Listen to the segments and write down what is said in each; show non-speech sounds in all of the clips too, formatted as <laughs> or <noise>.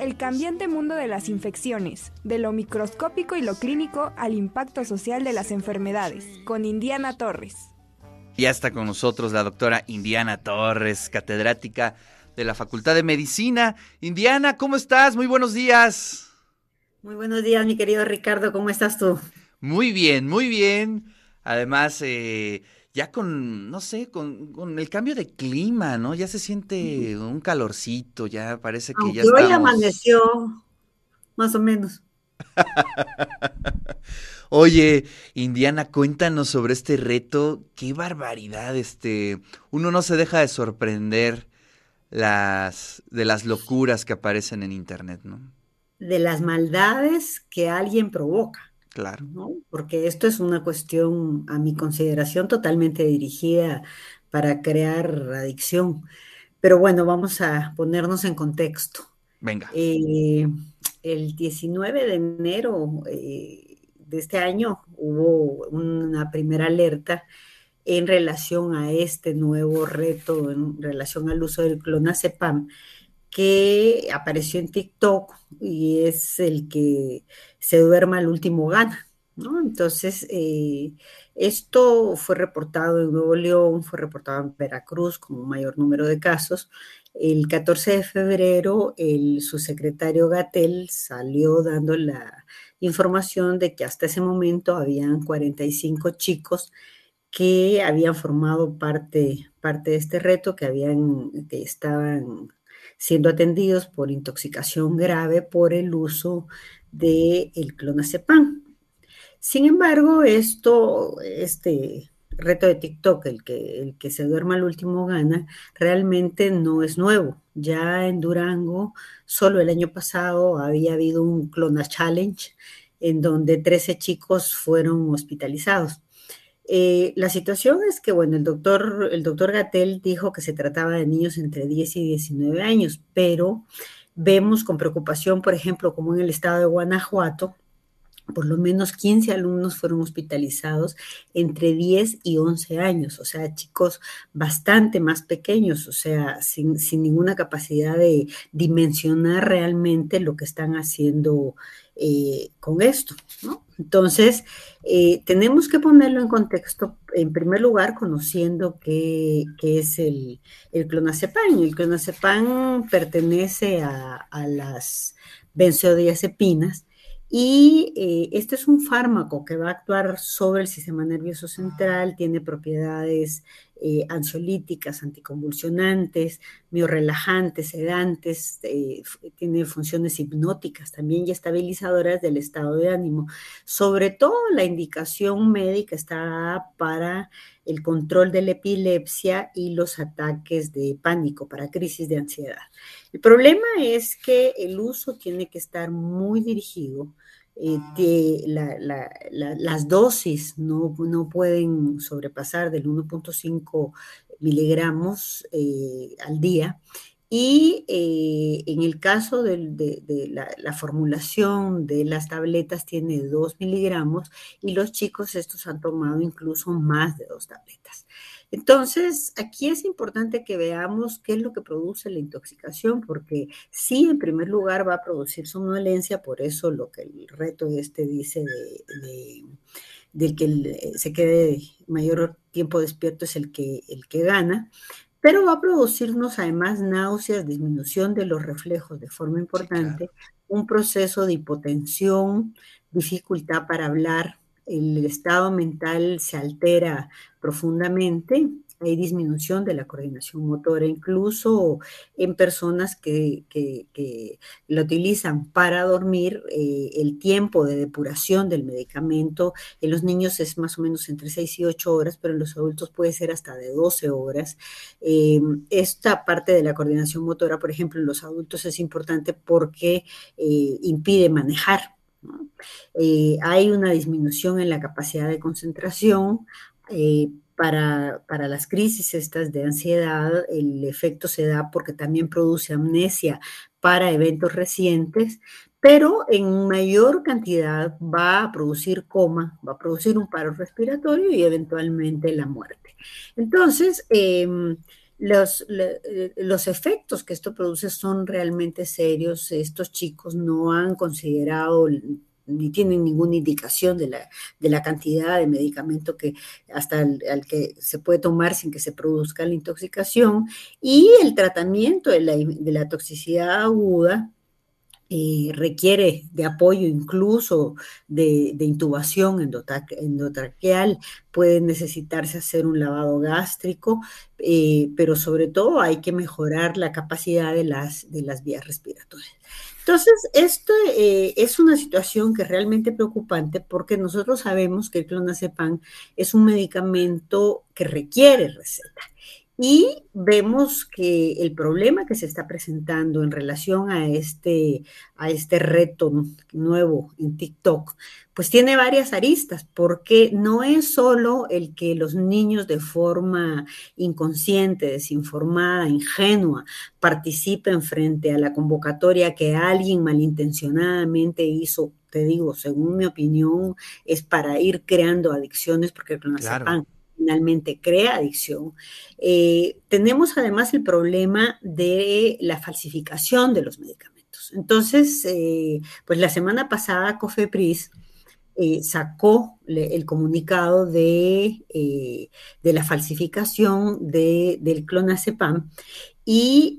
el cambiante mundo de las infecciones, de lo microscópico y lo clínico al impacto social de las enfermedades, con Indiana Torres. Ya está con nosotros la doctora Indiana Torres, catedrática de la Facultad de Medicina. Indiana, ¿cómo estás? Muy buenos días. Muy buenos días, mi querido Ricardo, ¿cómo estás tú? Muy bien, muy bien. Además, eh, ya con, no sé, con, el cambio de clima, ¿no? Ya se siente un calorcito, ya parece que ya estamos... Hoy amaneció, más o menos. <laughs> Oye, Indiana, cuéntanos sobre este reto. Qué barbaridad, este. Uno no se deja de sorprender las, de las locuras que aparecen en internet, ¿no? De las maldades que alguien provoca. Claro. ¿no? Porque esto es una cuestión, a mi consideración, totalmente dirigida para crear adicción. Pero bueno, vamos a ponernos en contexto. Venga. Eh, el 19 de enero eh, de este año hubo una primera alerta en relación a este nuevo reto, en relación al uso del clonazepam, que apareció en TikTok y es el que se duerma el último gana. ¿no? Entonces, eh, esto fue reportado en Nuevo León, fue reportado en Veracruz un mayor número de casos. El 14 de febrero, el subsecretario Gatel salió dando la información de que hasta ese momento habían 45 chicos que habían formado parte, parte de este reto, que, habían, que estaban siendo atendidos por intoxicación grave por el uso del el clonazepam. Sin embargo, esto, este reto de TikTok, el que, el que se duerma al último gana, realmente no es nuevo. Ya en Durango, solo el año pasado había habido un Clona Challenge en donde 13 chicos fueron hospitalizados. Eh, la situación es que, bueno, el doctor, el doctor Gatel dijo que se trataba de niños entre 10 y 19 años, pero vemos con preocupación, por ejemplo, como en el estado de Guanajuato, por lo menos 15 alumnos fueron hospitalizados entre 10 y 11 años, o sea, chicos bastante más pequeños, o sea, sin, sin ninguna capacidad de dimensionar realmente lo que están haciendo eh, con esto, ¿no? Entonces, eh, tenemos que ponerlo en contexto, en primer lugar, conociendo qué, es el, el, clonazepam. El clonazepam pertenece a, a las benzodiazepinas, y eh, este es un fármaco que va a actuar sobre el sistema nervioso central, tiene propiedades eh, ansiolíticas, anticonvulsionantes, miorelajantes, sedantes, eh, tiene funciones hipnóticas también y estabilizadoras del estado de ánimo. Sobre todo la indicación médica está para el control de la epilepsia y los ataques de pánico, para crisis de ansiedad. El problema es que el uso tiene que estar muy dirigido. Eh, las dosis no, pueden sobrepasar del 1.5 miligramos eh, al día. Y eh, en el caso de, la, la, formulación de las tabletas tiene 2 miligramos y los chicos estos han tomado incluso más de dos tabletas. Entonces, aquí es importante que veamos qué es lo que produce la intoxicación, porque sí, en primer lugar, va a producir somnolencia, por eso lo que el reto este dice de, del que se quede mayor tiempo despierto es el que, el que gana, pero va a producirnos además náuseas, disminución de los reflejos de forma importante, un proceso de hipotensión, dificultad para hablar, el estado mental se altera profundamente, hay disminución de la coordinación motora, incluso en personas que, que, la utilizan para dormir, eh, el tiempo de depuración del medicamento en los niños es más o menos entre 6 y 8 horas, pero en los adultos puede ser hasta de 12 horas. Eh, esta parte de la coordinación motora, por ejemplo, en los adultos es importante porque eh, impide manejar eh, hay una disminución en la capacidad de concentración. Para, para, las crisis estas de ansiedad, el efecto se da porque también produce amnesia para eventos recientes, pero en mayor cantidad va a producir coma, va a producir un paro respiratorio y eventualmente la muerte. Entonces, em, los, los efectos que esto produce son realmente serios. Estos chicos no han considerado ni tienen ninguna indicación de la, de la cantidad de medicamento que hasta el, que se puede tomar sin que se produzca la intoxicación. Y el tratamiento de la, de la toxicidad aguda eh, requiere de apoyo incluso de, intubación endotraqueal, puede necesitarse hacer un lavado gástrico, eh, pero sobre todo hay que mejorar la capacidad de las, de las vías respiratorias. Entonces, esto eh, es una situación que es realmente preocupante porque nosotros sabemos que el clonazepam es un medicamento que requiere receta y vemos que el problema que se está presentando en relación a este, a este reto nuevo en TikTok, pues tiene varias aristas, porque no es solo el que los niños de forma inconsciente, desinformada, ingenua, participen frente a la convocatoria que alguien malintencionadamente hizo, te digo, según mi opinión, es para ir creando adicciones, porque el clonazepam finalmente crea adicción. Eh, tenemos además el problema de la falsificación de los medicamentos. Entonces, eh, pues la semana pasada COFEPRIS eh, sacó el comunicado de, de la falsificación de, del clonazepam y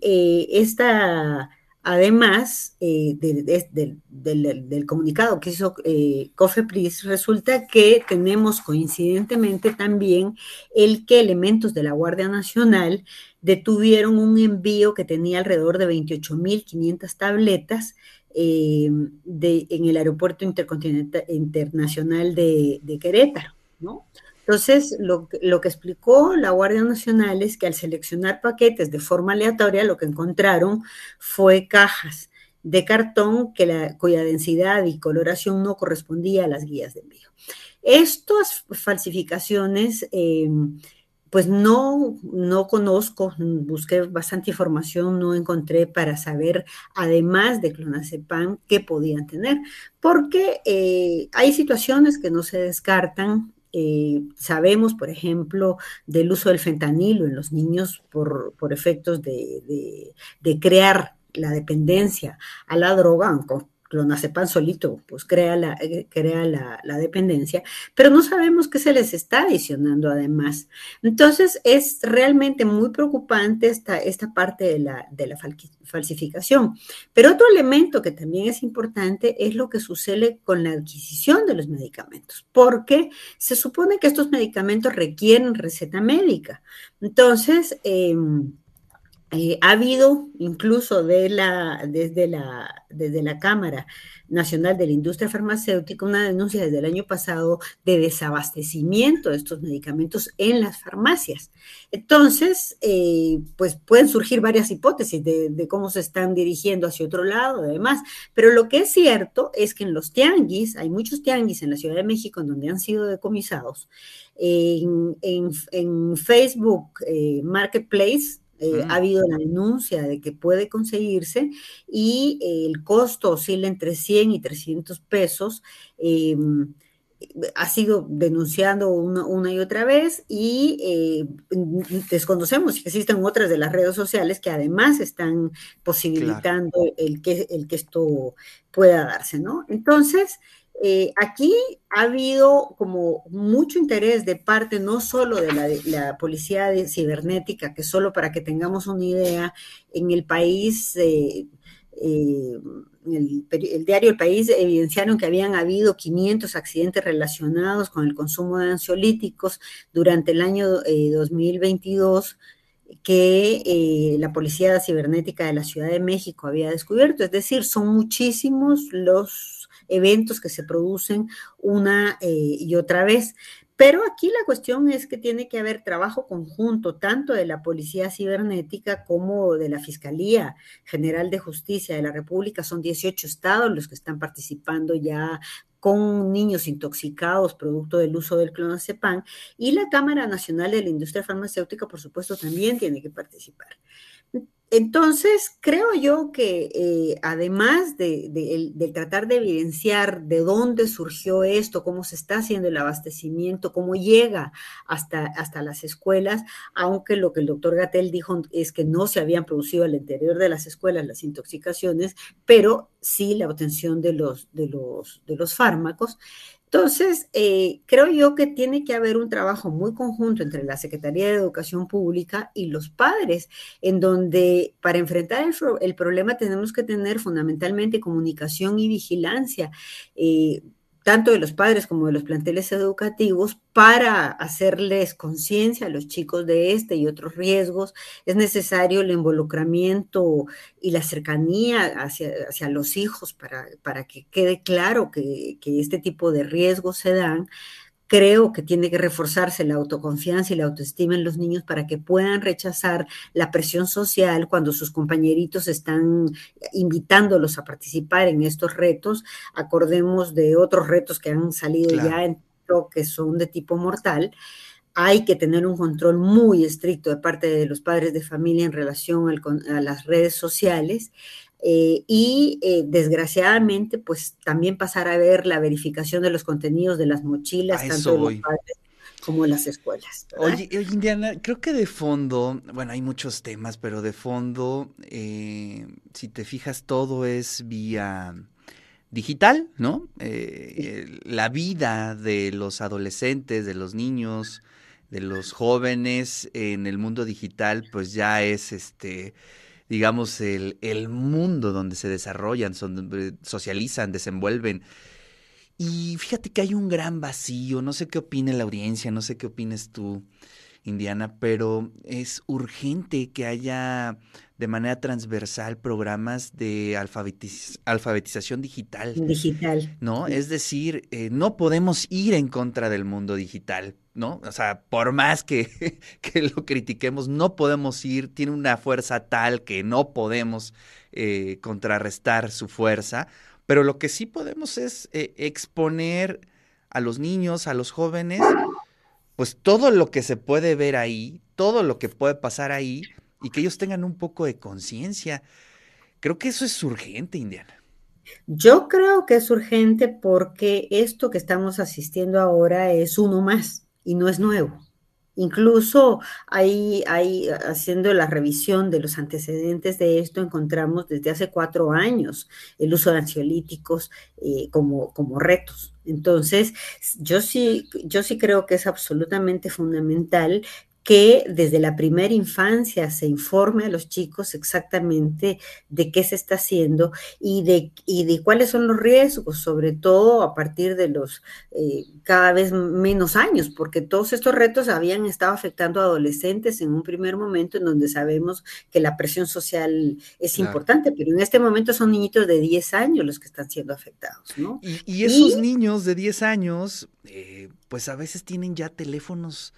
esta Además eh, del, comunicado que hizo eh, COFEPRIS, resulta que tenemos coincidentemente también el que elementos de la Guardia Nacional detuvieron un envío que tenía alrededor de 28.500 tabletas eh, en el aeropuerto intercontinental internacional de, de Querétaro, ¿no? Entonces, lo, que explicó la Guardia Nacional es que al seleccionar paquetes de forma aleatoria, lo que encontraron fue cajas de cartón que cuya densidad y coloración no correspondía a las guías de envío. Estas falsificaciones, eh, pues no, no conozco, busqué bastante información, no encontré para saber, además de clonazepam, qué podían tener, porque eh, hay situaciones que no se descartan eh, sabemos, por ejemplo, del uso del fentanilo en los niños por, efectos de, crear la dependencia a la droga, clonazepam solito, pues crea, la, eh, crea la, dependencia, pero no sabemos qué se les está adicionando además. Entonces, es realmente muy preocupante esta, esta parte de la, de la falsificación. Pero otro elemento que también es importante es lo que sucede con la adquisición de los medicamentos, porque se supone que estos medicamentos requieren receta médica. Entonces, eh, eh, ha habido incluso desde la Cámara Nacional de la Industria Farmacéutica una denuncia desde el año pasado de desabastecimiento de estos medicamentos en las farmacias. Entonces, eh, pues pueden surgir varias hipótesis de, cómo se están dirigiendo hacia otro lado, además. Pero lo que es cierto es que en los tianguis, hay muchos tianguis en la Ciudad de México en donde han sido decomisados. En, Facebook eh, Marketplace, eh, ha habido la denuncia de que puede conseguirse y el costo oscila entre 100 y 300 pesos. Em, ha sido denunciando una, y otra vez y eh, desconocemos si existen otras de las redes sociales que además están posibilitando el, que, el que esto pueda darse, ¿no? Entonces, eh, aquí ha habido como mucho interés de parte no solo de la, policía cibernética, que solo para que tengamos una idea, en el país, eh, eh, el, diario El País evidenciaron que habían habido 500 accidentes relacionados con el consumo de ansiolíticos durante el año 2022 que la Policía Cibernética de la Ciudad de México había descubierto. Es decir, son muchísimos los eventos que se producen una eh, y otra vez. Pero aquí la cuestión es que tiene que haber trabajo conjunto, tanto de la Policía Cibernética como de la Fiscalía General de Justicia de la República. Son 18 estados los que están participando ya con niños intoxicados producto del uso del clonazepam y la Cámara Nacional de la Industria Farmacéutica, por supuesto, también tiene que participar. Entonces, creo yo que eh, además de, tratar de evidenciar de dónde surgió esto, cómo se está haciendo el abastecimiento, cómo llega hasta, hasta las escuelas, aunque lo que el doctor Gatel dijo es que no se habían producido al interior de las escuelas las intoxicaciones, pero sí la obtención de los, de los, de los fármacos, entonces, eh, creo yo que tiene que haber un trabajo muy conjunto entre la Secretaría de Educación Pública y los padres, en donde para enfrentar el, problema tenemos que tener fundamentalmente comunicación y vigilancia. Eh, tanto de los padres como de los planteles educativos, para hacerles conciencia a los chicos de este y otros riesgos, es necesario el involucramiento y la cercanía hacia, hacia los hijos para, para, que quede claro que, que este tipo de riesgos se dan creo que tiene que reforzarse la autoconfianza y la autoestima en los niños para que puedan rechazar la presión social cuando sus compañeritos están invitándolos a participar en estos retos. Acordemos de otros retos que han salido ya en que son de tipo mortal hay que tener un control muy estricto de parte de los padres de familia en relación a las redes sociales. Eh, y eh, desgraciadamente, pues también pasar a ver la verificación de los contenidos de las mochilas, tanto de los padres como las escuelas. Oye, Indiana, creo que de fondo, bueno, hay muchos temas, pero de fondo, eh, si te fijas, todo es vía digital, ¿no? la vida de los adolescentes, de los niños, de los jóvenes en el mundo digital, pues ya es este digamos, el, el mundo donde se desarrollan, donde socializan, desenvuelven. Y fíjate que hay un gran vacío, no sé qué opine la audiencia, no sé qué opines tú, Indiana, pero es urgente que haya de manera transversal programas de alfabetización digital. Digital. ¿No? Es decir, eh, no podemos ir en contra del mundo digital, ¿no? O sea, por más que, <laughs> que, lo critiquemos, no podemos ir, tiene una fuerza tal que no podemos eh, contrarrestar su fuerza, pero lo que sí podemos es eh, exponer a los niños, a los jóvenes, pues todo lo que se puede ver ahí, todo lo que puede pasar ahí, y que ellos tengan un poco de conciencia. Creo que eso es urgente, Indiana. Yo creo que es urgente porque esto que estamos asistiendo ahora es uno más y no es nuevo. Incluso ahí, ahí, haciendo la revisión de los antecedentes de esto, encontramos desde hace cuatro años el uso de ansiolíticos eh, como, como retos. Entonces, yo sí, yo sí creo que es absolutamente fundamental que desde la primera infancia se informe a los chicos exactamente de qué se está haciendo y de, y de cuáles son los riesgos, sobre todo a partir de los eh, cada vez menos años, porque todos estos retos habían estado afectando a adolescentes en un primer momento en donde sabemos que la presión social es importante, pero en este momento son niñitos de 10 años los que están siendo afectados, ¿no? Y, esos niños de 10 años, eh, pues a veces tienen ya teléfonos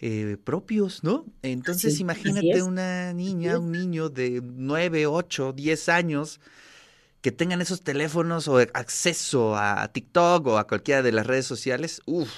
eh, propios, ¿no? Entonces imagínate una niña, un niño de 9, 8, 10 años que tengan esos teléfonos o acceso a TikTok o a cualquiera de las redes sociales. Uf,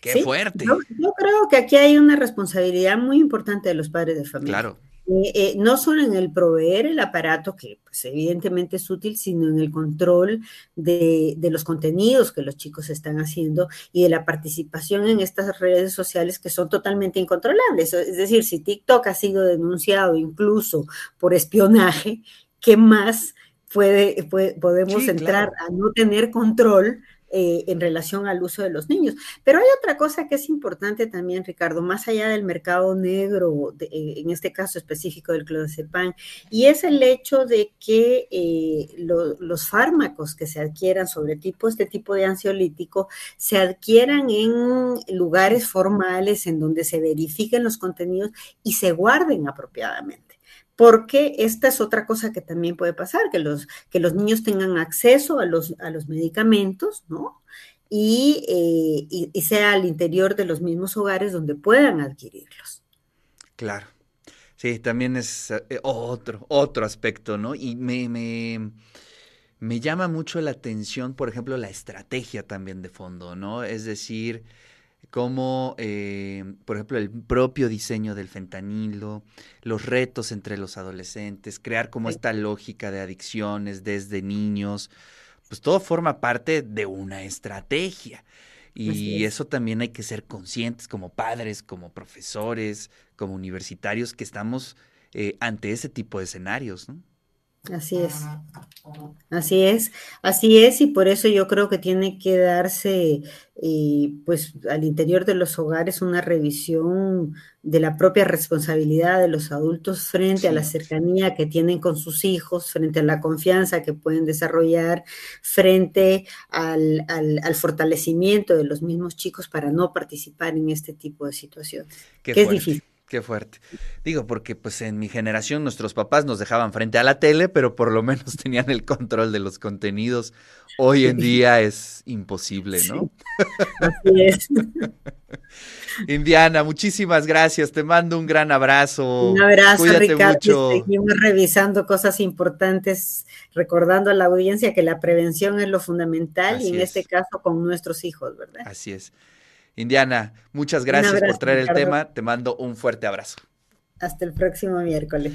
qué fuerte. Yo, yo, creo que aquí hay una responsabilidad muy importante de los padres de familia. Claro. Eh, eh, no solo en el proveer el aparato, que pues, evidentemente es útil, sino en el control de, los contenidos que los chicos están haciendo y de la participación en estas redes sociales que son totalmente incontrolables. Es decir, si TikTok ha sido denunciado incluso por espionaje, ¿qué más puede, podemos entrar a no tener control eh, en relación al uso de los niños. Pero hay otra cosa que es importante también, Ricardo, más allá del mercado negro, eh, en este caso específico del clonazepam, y es el hecho de que eh, los fármacos que se adquieran sobre tipo, este tipo de ansiolítico, se adquieran en lugares formales en donde se verifiquen los contenidos y se guarden apropiadamente porque esta es otra cosa que también puede pasar, que los, que los niños tengan acceso a los, a los medicamentos, ¿no? Y, eh, y, sea al interior de los mismos hogares donde puedan adquirirlos. Claro. Sí, también es eh, otro, otro aspecto, ¿no? Y me, me, me llama mucho la atención, por ejemplo, la estrategia también de fondo, ¿no? Es decir, cómo, eh, por ejemplo, el propio diseño del fentanilo, los retos entre los adolescentes, crear como esta lógica de adicciones desde niños, pues todo forma parte de una estrategia. Y eso también hay que ser conscientes como padres, como profesores, como universitarios, que estamos eh, ante ese tipo de escenarios, ¿no? Así es. Así es, así es, y por eso yo creo que tiene que darse, eh, pues, al interior de los hogares una revisión de la propia responsabilidad de los adultos frente a la cercanía que tienen con sus hijos, frente a la confianza que pueden desarrollar, frente al, al, fortalecimiento de los mismos chicos para no participar en este tipo de situaciones, que es difícil. Qué fuerte. Digo, porque pues en mi generación nuestros papás nos dejaban frente a la tele, pero por lo menos <laughs> tenían el control de los contenidos. Hoy en día es imposible, ¿no? Así es. <laughs> Indiana, muchísimas gracias. Te mando un gran abrazo. Un abrazo, Ricardo. Seguimos revisando cosas importantes, recordando a la audiencia que la prevención es lo fundamental y en este caso con nuestros hijos, ¿verdad? Así es. Indiana, muchas gracias por traer el tema. Te mando un fuerte abrazo. Hasta el próximo miércoles.